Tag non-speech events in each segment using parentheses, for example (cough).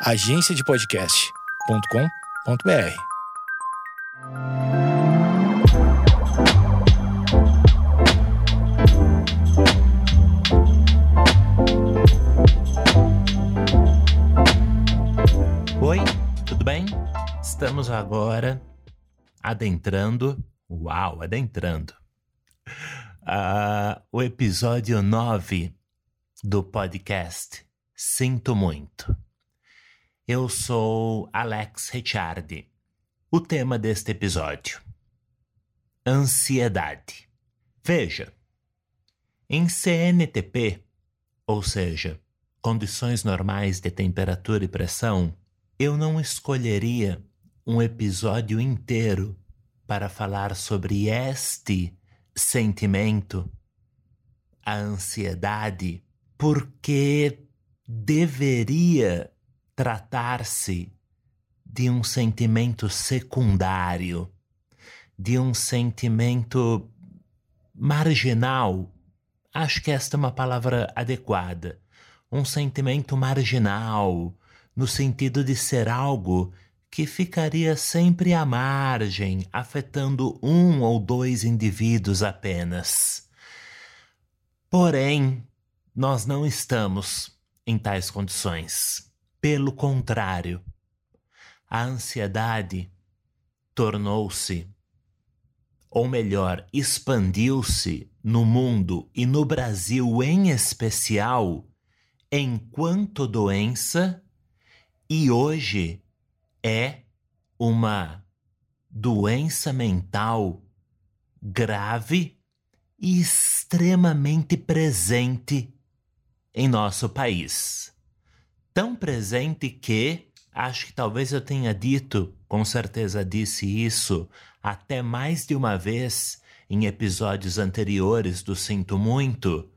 agenciadepodcast.com.br. Oi, tudo bem? Estamos agora adentrando, uau, adentrando, uh, (laughs) o episódio 9 do podcast Sinto Muito. Eu sou Alex Ricciardi. O tema deste episódio: Ansiedade. Veja, em CNTP, ou seja, condições normais de temperatura e pressão, eu não escolheria um episódio inteiro para falar sobre este sentimento, a ansiedade, porque deveria tratar-se de um sentimento secundário, de um sentimento marginal. Acho que esta é uma palavra adequada. Um sentimento marginal, no sentido de ser algo que ficaria sempre à margem, afetando um ou dois indivíduos apenas. Porém, nós não estamos em tais condições. Pelo contrário, a ansiedade tornou-se, ou melhor, expandiu-se no mundo e no Brasil em especial, enquanto doença e hoje é uma doença mental grave e extremamente presente em nosso país. Tão presente que acho que talvez eu tenha dito, com certeza disse isso até mais de uma vez em episódios anteriores do Sinto Muito,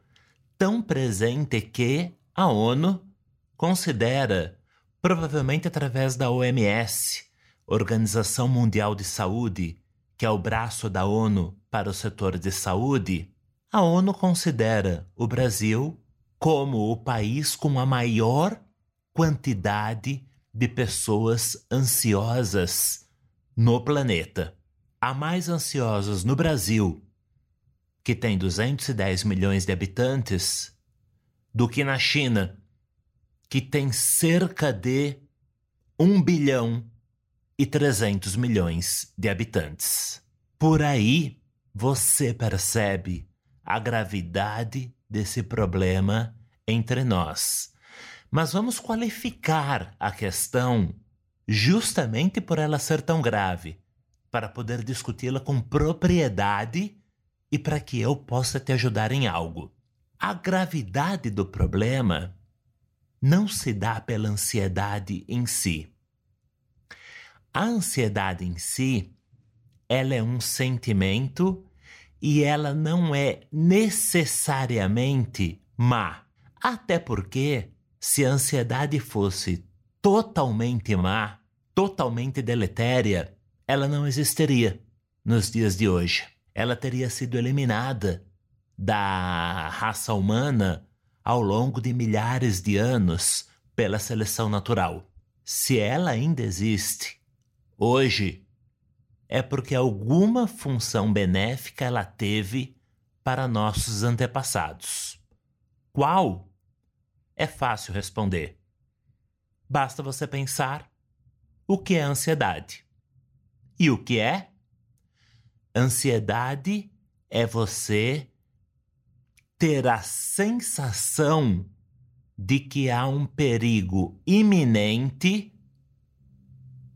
tão presente que a ONU considera provavelmente através da OMS, Organização Mundial de Saúde, que é o braço da ONU para o setor de saúde, a ONU considera o Brasil como o país com a maior quantidade de pessoas ansiosas no planeta. Há mais ansiosas no Brasil, que tem 210 milhões de habitantes, do que na China, que tem cerca de 1 bilhão e 300 milhões de habitantes. Por aí você percebe a gravidade desse problema entre nós. Mas vamos qualificar a questão justamente por ela ser tão grave, para poder discuti-la com propriedade e para que eu possa te ajudar em algo. A gravidade do problema não se dá pela ansiedade em si. A ansiedade em si, ela é um sentimento e ela não é necessariamente má. Até porque, se a ansiedade fosse totalmente má, totalmente deletéria, ela não existiria nos dias de hoje. Ela teria sido eliminada da raça humana ao longo de milhares de anos pela seleção natural. Se ela ainda existe hoje, é porque alguma função benéfica ela teve para nossos antepassados. Qual? É fácil responder. Basta você pensar o que é ansiedade. E o que é? Ansiedade é você ter a sensação de que há um perigo iminente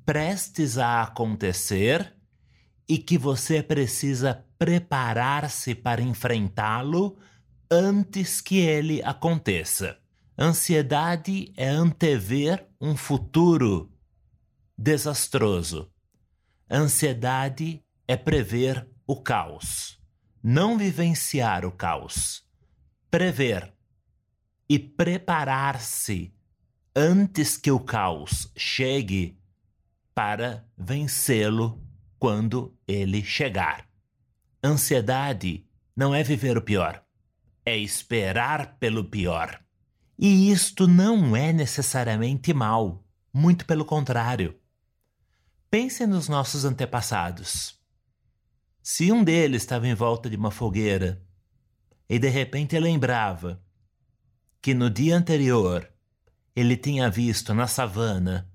prestes a acontecer e que você precisa preparar-se para enfrentá-lo antes que ele aconteça. Ansiedade é antever um futuro desastroso. Ansiedade é prever o caos, não vivenciar o caos prever e preparar-se antes que o caos chegue para vencê-lo quando ele chegar. Ansiedade não é viver o pior, é esperar pelo pior. E isto não é necessariamente mal. Muito pelo contrário. Pense nos nossos antepassados. Se um deles estava em volta de uma fogueira e de repente lembrava que no dia anterior ele tinha visto na savana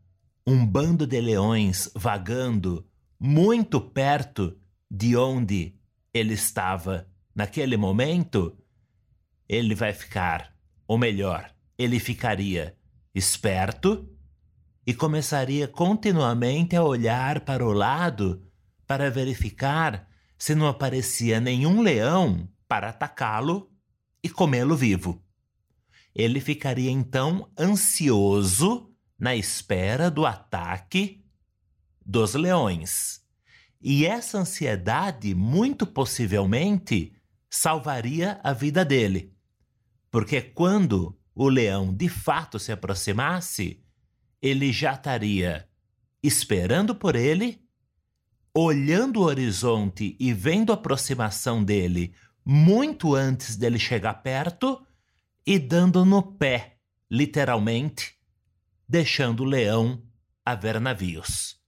um bando de leões vagando muito perto de onde ele estava naquele momento, ele vai ficar, ou melhor, ele ficaria esperto e começaria continuamente a olhar para o lado para verificar se não aparecia nenhum leão para atacá-lo e comê-lo vivo. Ele ficaria então ansioso na espera do ataque dos leões. E essa ansiedade, muito possivelmente, salvaria a vida dele. Porque quando o leão de fato se aproximasse, ele já estaria esperando por ele, olhando o horizonte e vendo a aproximação dele muito antes dele chegar perto e dando no pé, literalmente, deixando o leão a ver navios,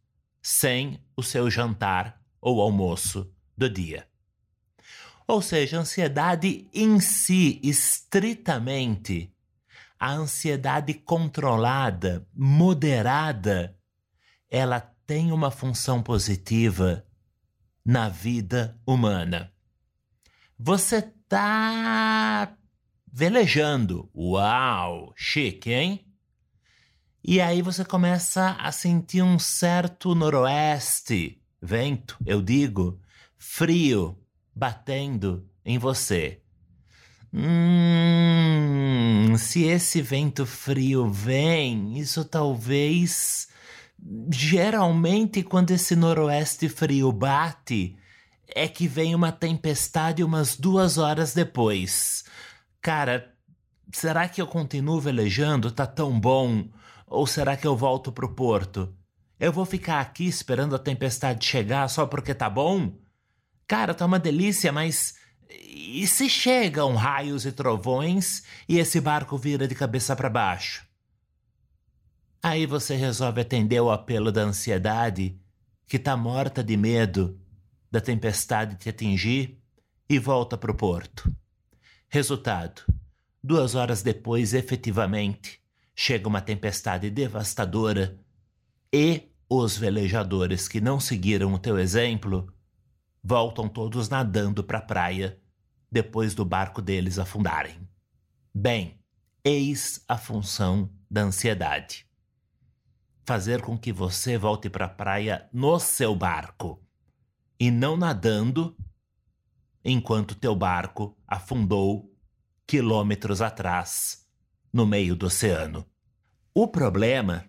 sem o seu jantar ou almoço do dia. Ou seja, a ansiedade em si, estritamente, a ansiedade controlada, moderada, ela tem uma função positiva na vida humana. Você tá velejando. Uau, chique, hein? E aí você começa a sentir um certo noroeste, vento, eu digo, frio, batendo em você. Hum, se esse vento frio vem, isso talvez. Geralmente, quando esse noroeste frio bate, é que vem uma tempestade umas duas horas depois. Cara, será que eu continuo velejando? Tá tão bom? Ou será que eu volto pro porto? Eu vou ficar aqui esperando a tempestade chegar só porque tá bom? Cara, tá uma delícia, mas e se chegam raios e trovões e esse barco vira de cabeça para baixo? Aí você resolve atender o apelo da ansiedade, que tá morta de medo da tempestade te atingir, e volta para o porto. Resultado: duas horas depois, efetivamente, chega uma tempestade devastadora e os velejadores que não seguiram o teu exemplo voltam todos nadando para a praia depois do barco deles afundarem. Bem, eis a função da ansiedade: fazer com que você volte para a praia no seu barco e não nadando enquanto teu barco afundou quilômetros atrás no meio do oceano. O problema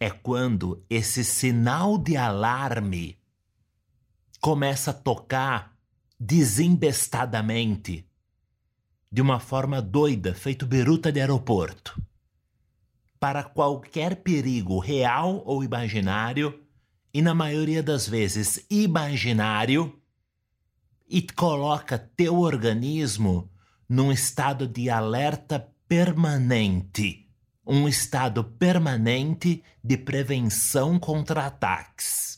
é quando esse sinal de alarme começa a tocar desembestadamente, de uma forma doida, feito biruta de aeroporto. Para qualquer perigo real ou imaginário, e na maioria das vezes imaginário, e coloca teu organismo num estado de alerta permanente, um estado permanente de prevenção contra ataques,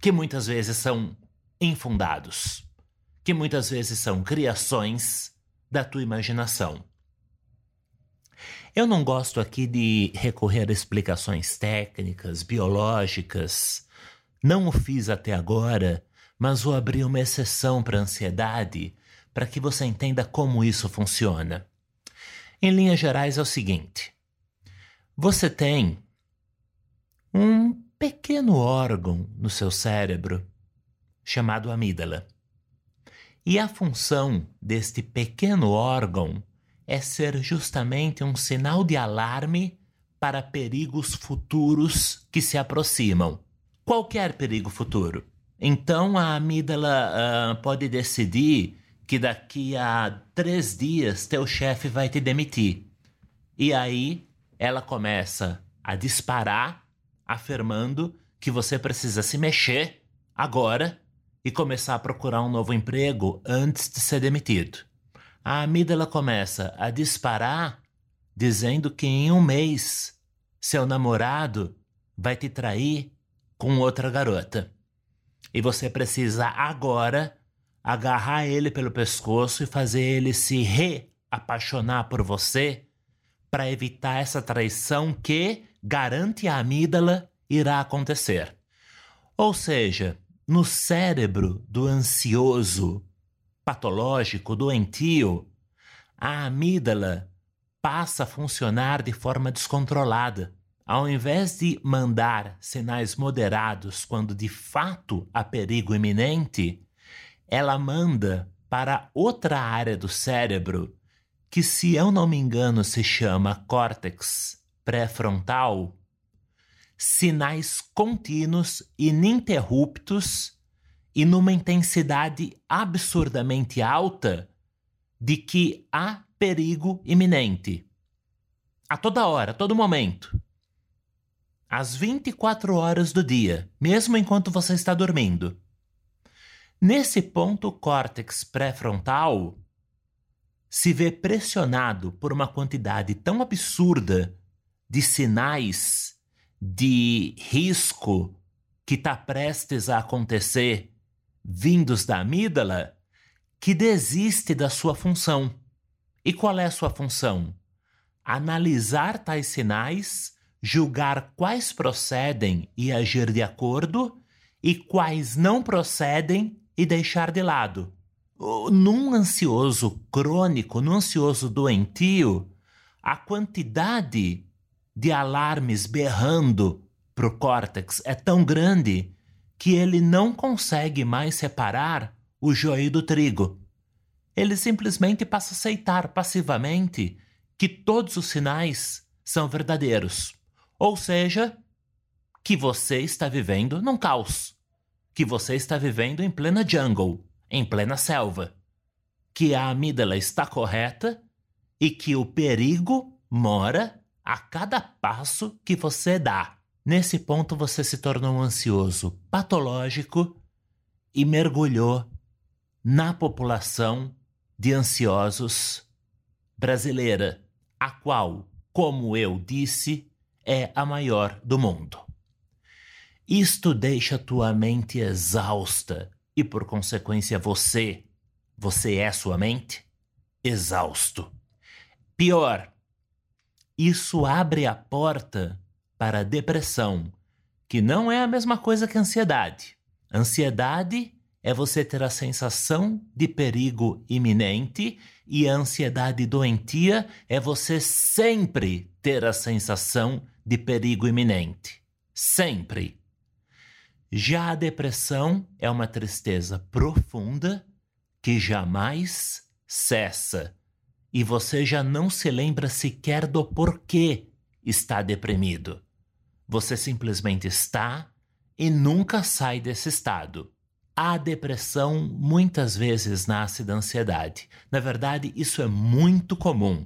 que muitas vezes são infundados que muitas vezes são criações da tua imaginação. Eu não gosto aqui de recorrer a explicações técnicas, biológicas. Não o fiz até agora, mas vou abrir uma exceção para a ansiedade para que você entenda como isso funciona. Em linhas gerais, é o seguinte: você tem um pequeno órgão no seu cérebro chamado amígdala. E a função deste pequeno órgão é ser justamente um sinal de alarme para perigos futuros que se aproximam. Qualquer perigo futuro. Então a amígdala uh, pode decidir que daqui a três dias teu chefe vai te demitir. E aí ela começa a disparar, afirmando que você precisa se mexer agora e começar a procurar um novo emprego antes de ser demitido. A amígdala começa a disparar dizendo que em um mês seu namorado vai te trair com outra garota. E você precisa agora agarrar ele pelo pescoço e fazer ele se reapaixonar por você para evitar essa traição que, garante a amígdala, irá acontecer. Ou seja, no cérebro do ansioso, patológico, doentio, a amígdala passa a funcionar de forma descontrolada. Ao invés de mandar sinais moderados quando de fato há perigo iminente, ela manda para outra área do cérebro que, se eu não me engano, se chama córtex pré-frontal, sinais contínuos, ininterruptos e numa intensidade absurdamente alta de que há perigo iminente. A toda hora, a todo momento. Às 24 horas do dia, mesmo enquanto você está dormindo. Nesse ponto, o córtex pré-frontal se vê pressionado por uma quantidade tão absurda de sinais de risco que está prestes a acontecer vindos da amígdala que desiste da sua função. E qual é a sua função? Analisar tais sinais, julgar quais procedem e agir de acordo, e quais não procedem e deixar de lado. Num ansioso crônico, num ansioso doentio, a quantidade de alarmes berrando para o córtex é tão grande que ele não consegue mais separar o joio do trigo. Ele simplesmente passa a aceitar passivamente que todos os sinais são verdadeiros. Ou seja, que você está vivendo num caos. Que você está vivendo em plena jungle, em plena selva. Que a amígdala está correta e que o perigo mora a cada passo que você dá. Nesse ponto você se tornou um ansioso patológico e mergulhou na população de ansiosos brasileira, a qual, como eu disse, é a maior do mundo. Isto deixa tua mente exausta e, por consequência, você, você é sua mente, exausto. Pior, isso abre a porta para a depressão, que não é a mesma coisa que ansiedade. Ansiedade é você ter a sensação de perigo iminente e a ansiedade doentia é você sempre ter a sensação de perigo iminente. Sempre. Já a depressão é uma tristeza profunda que jamais cessa e você já não se lembra sequer do porquê está deprimido. Você simplesmente está e nunca sai desse estado. A depressão muitas vezes nasce da ansiedade. Na verdade, isso é muito comum.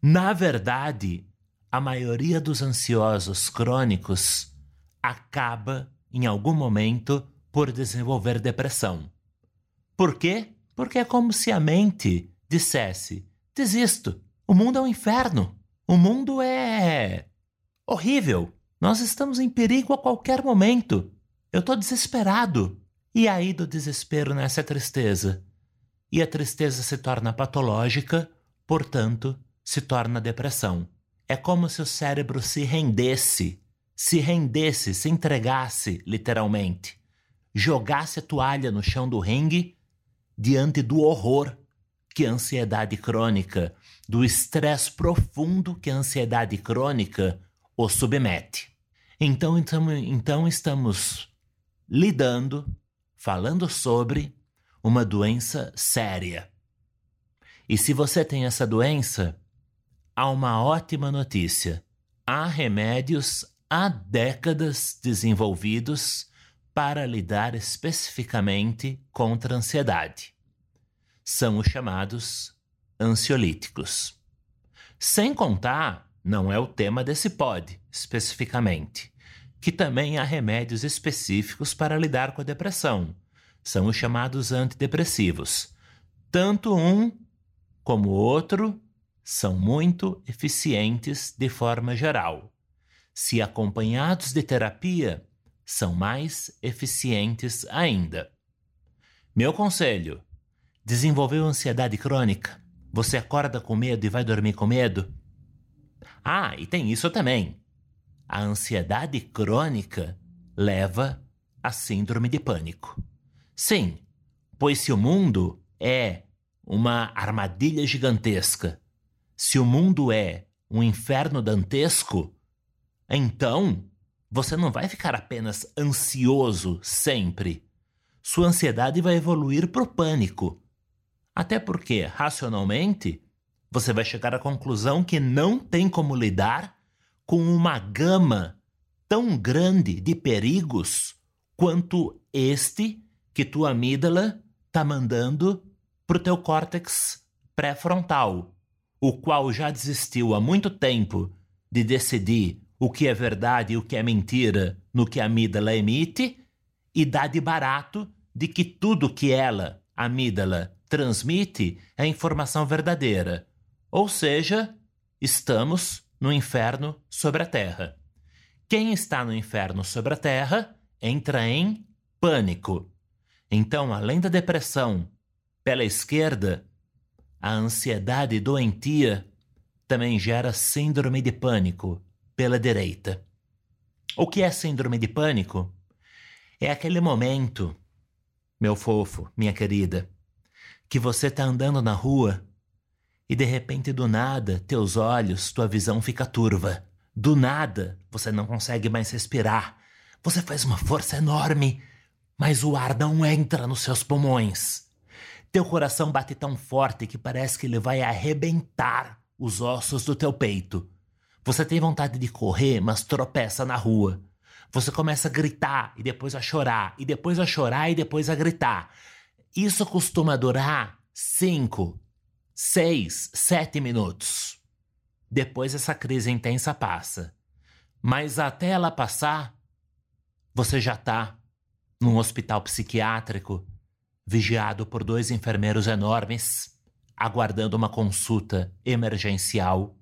Na verdade, a maioria dos ansiosos crônicos acaba, em algum momento, por desenvolver depressão. Por quê? Porque é como se a mente dissesse: desisto, o mundo é um inferno, o mundo é horrível, nós estamos em perigo a qualquer momento, eu estou desesperado. E aí do desespero nasce a tristeza. E a tristeza se torna patológica, portanto, se torna depressão. É como se o cérebro se rendesse, se rendesse, se entregasse, literalmente. Jogasse a toalha no chão do ringue diante do horror que a ansiedade crônica, do estresse profundo que a ansiedade crônica o submete. Então, então, então estamos lidando falando sobre uma doença séria. E se você tem essa doença, há uma ótima notícia. Há remédios há décadas desenvolvidos para lidar especificamente contra a ansiedade. São os chamados ansiolíticos. Sem contar, não é o tema desse pod especificamente, que também há remédios específicos para lidar com a depressão. São os chamados antidepressivos. Tanto um como o outro são muito eficientes de forma geral. se acompanhados de terapia, são mais eficientes ainda. Meu conselho: desenvolveu ansiedade crônica? Você acorda com medo e vai dormir com medo? Ah, e tem isso também. A ansiedade crônica leva a síndrome de pânico. Sim, pois se o mundo é uma armadilha gigantesca, se o mundo é um inferno dantesco, então você não vai ficar apenas ansioso sempre. Sua ansiedade vai evoluir para o pânico. Até porque, racionalmente, você vai chegar à conclusão que não tem como lidar com uma gama tão grande de perigos quanto este que tua amígdala está mandando para o teu córtex pré-frontal, o qual já desistiu há muito tempo de decidir o que é verdade e o que é mentira no que a amígdala emite e dá de barato de que tudo que ela, a amígdala, transmite é informação verdadeira. Ou seja, estamos no inferno sobre a terra. Quem está no inferno sobre a terra entra em pânico. Então, além da depressão pela esquerda, a ansiedade doentia também gera síndrome de pânico pela direita. O que é síndrome de pânico? É aquele momento, meu fofo, minha querida, que você está andando na rua e de repente do nada teus olhos, tua visão fica turva. Do nada você não consegue mais respirar. Você faz uma força enorme, mas o ar não entra nos seus pulmões. Teu coração bate tão forte que parece que ele vai arrebentar os ossos do teu peito. Você tem vontade de correr, mas tropeça na rua. Você começa a gritar e depois a chorar, e depois a chorar e depois a gritar. Isso costuma durar 5, 6, 7 minutos. Depois essa crise intensa passa. Mas até ela passar, você já está num hospital psiquiátrico, vigiado por dois enfermeiros enormes, aguardando uma consulta emergencial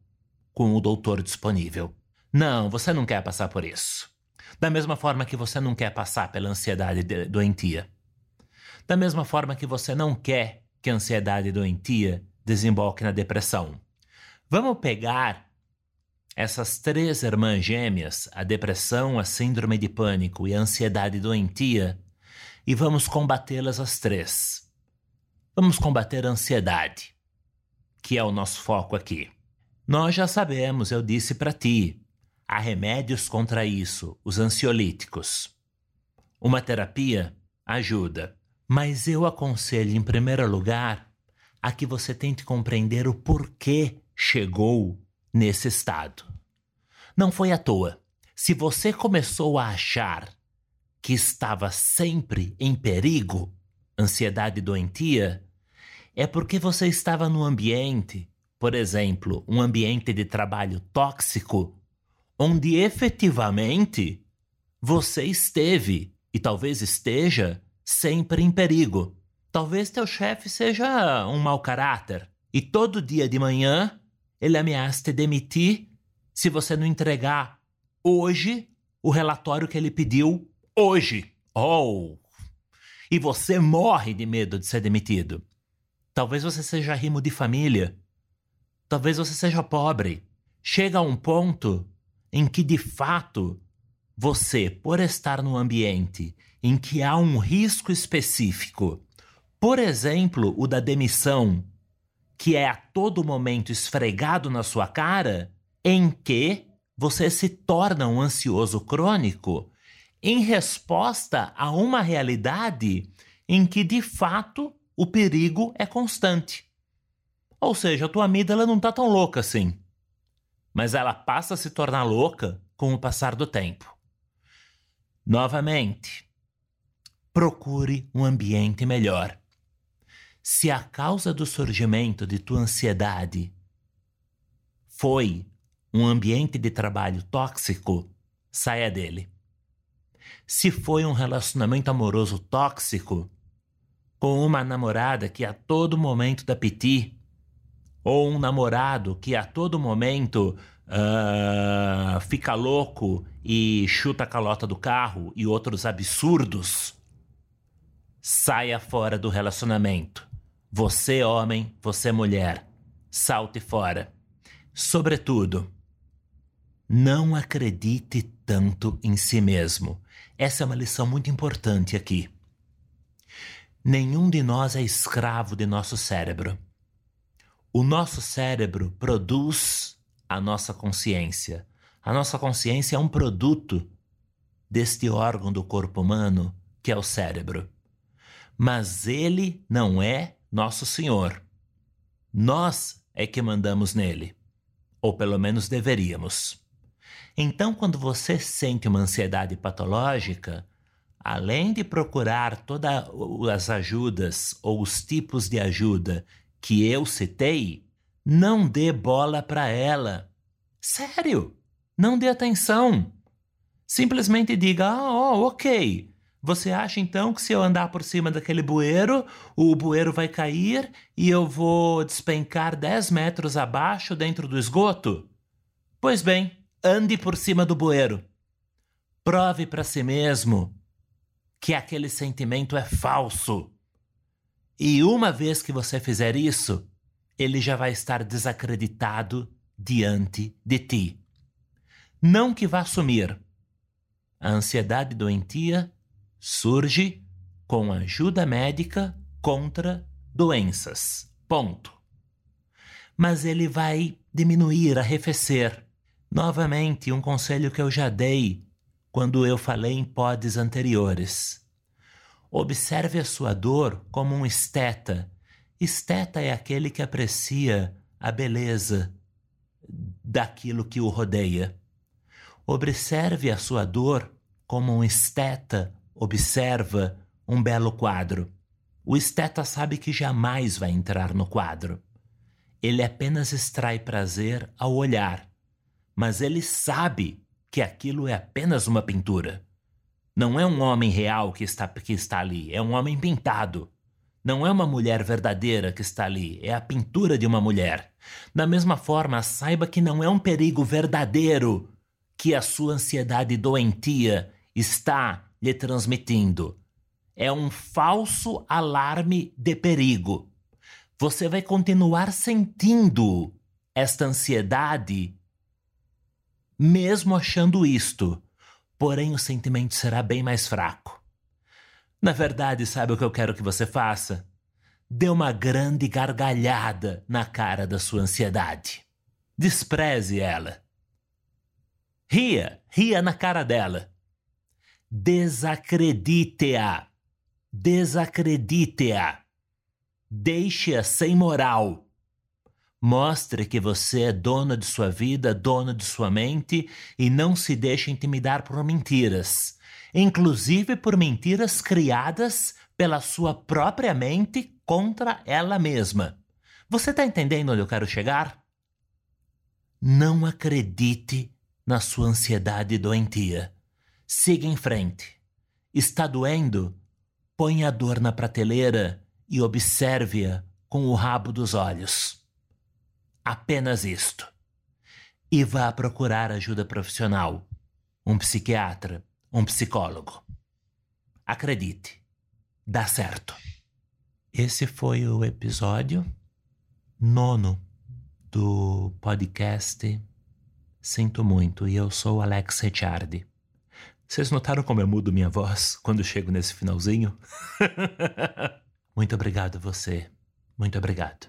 com o doutor disponível. Não, você não quer passar por isso. Da mesma forma que você não quer passar pela ansiedade doentia. Da mesma forma que você não quer que a ansiedade doentia desemboque na depressão. Vamos pegar essas três irmãs gêmeas, a depressão, a síndrome de pânico e a ansiedade doentia, e vamos combatê-las as três. Vamos combater a ansiedade, que é o nosso foco aqui. Nós já sabemos, eu disse para ti, há remédios contra isso, os ansiolíticos. Uma terapia ajuda, mas eu aconselho, em primeiro lugar, a que você tente compreender o porquê chegou nesse estado. Não foi à toa. Se você começou a achar que estava sempre em perigo, ansiedade doentia, é porque você estava no ambiente por exemplo, um ambiente de trabalho tóxico, onde efetivamente você esteve e talvez esteja sempre em perigo. Talvez teu chefe seja um mau caráter e todo dia de manhã ele ameaça te demitir se você não entregar hoje o relatório que ele pediu hoje. Oh! E você morre de medo de ser demitido. Talvez você seja rimo de família Talvez você seja pobre. Chega a um ponto em que, de fato, você, por estar no ambiente em que há um risco específico, por exemplo, o da demissão, que é a todo momento esfregado na sua cara, em que você se torna um ansioso crônico em resposta a uma realidade em que, de fato, o perigo é constante. Ou seja, a tua amígdala não está tão louca assim. Mas ela passa a se tornar louca com o passar do tempo. Novamente, procure um ambiente melhor. Se a causa do surgimento de tua ansiedade foi um ambiente de trabalho tóxico, saia dele. Se foi um relacionamento amoroso tóxico, com uma namorada que a todo momento dá piti, ou um namorado que a todo momento uh, fica louco e chuta a calota do carro e outros absurdos, saia fora do relacionamento. Você, homem, você, mulher, salte fora. Sobretudo, não acredite tanto em si mesmo. Essa é uma lição muito importante aqui. Nenhum de nós é escravo de nosso cérebro. O nosso cérebro produz a nossa consciência. A nossa consciência é um produto deste órgão do corpo humano que é o cérebro. Mas ele não é nosso senhor. Nós é que mandamos nele. Ou pelo menos deveríamos. Então, quando você sente uma ansiedade patológica, além de procurar todas as ajudas ou os tipos de ajuda que eu citei, não dê bola para ela. Sério, não dê atenção. Simplesmente diga: ah, oh, ok. Você acha então que se eu andar por cima daquele bueiro, o bueiro vai cair e eu vou despencar 10 metros abaixo dentro do esgoto? Pois bem, ande por cima do bueiro. Prove para si mesmo que aquele sentimento é falso. E uma vez que você fizer isso, ele já vai estar desacreditado diante de ti. Não que vá sumir. A ansiedade doentia surge com ajuda médica contra doenças. Ponto. Mas ele vai diminuir, arrefecer. Novamente, um conselho que eu já dei quando eu falei em pods anteriores. Observe a sua dor como um esteta. Esteta é aquele que aprecia a beleza daquilo que o rodeia. Observe a sua dor como um esteta observa um belo quadro. O esteta sabe que jamais vai entrar no quadro. Ele apenas extrai prazer ao olhar, mas ele sabe que aquilo é apenas uma pintura. Não é um homem real que está, que está ali, é um homem pintado. Não é uma mulher verdadeira que está ali, é a pintura de uma mulher. Da mesma forma, saiba que não é um perigo verdadeiro que a sua ansiedade doentia está lhe transmitindo. É um falso alarme de perigo. Você vai continuar sentindo esta ansiedade mesmo achando isto, porém o sentimento será bem mais fraco. Na verdade, sabe o que eu quero que você faça? Dê uma grande gargalhada na cara da sua ansiedade. Despreze ela. Ria, ria na cara dela. Desacredite-a. Desacredite-a. Deixe-a sem moral. Mostre que você é dona de sua vida, dona de sua mente e não se deixe intimidar por mentiras, inclusive por mentiras criadas pela sua própria mente contra ela mesma. Você está entendendo onde eu quero chegar? Não acredite na sua ansiedade doentia. Siga em frente. Está doendo? Põe a dor na prateleira e observe-a com o rabo dos olhos. Apenas isto. E vá procurar ajuda profissional, um psiquiatra, um psicólogo. Acredite, dá certo. Esse foi o episódio nono do podcast Sinto Muito e eu sou Alex Ricciardi. Vocês notaram como eu mudo minha voz quando chego nesse finalzinho? (laughs) Muito obrigado você. Muito obrigado.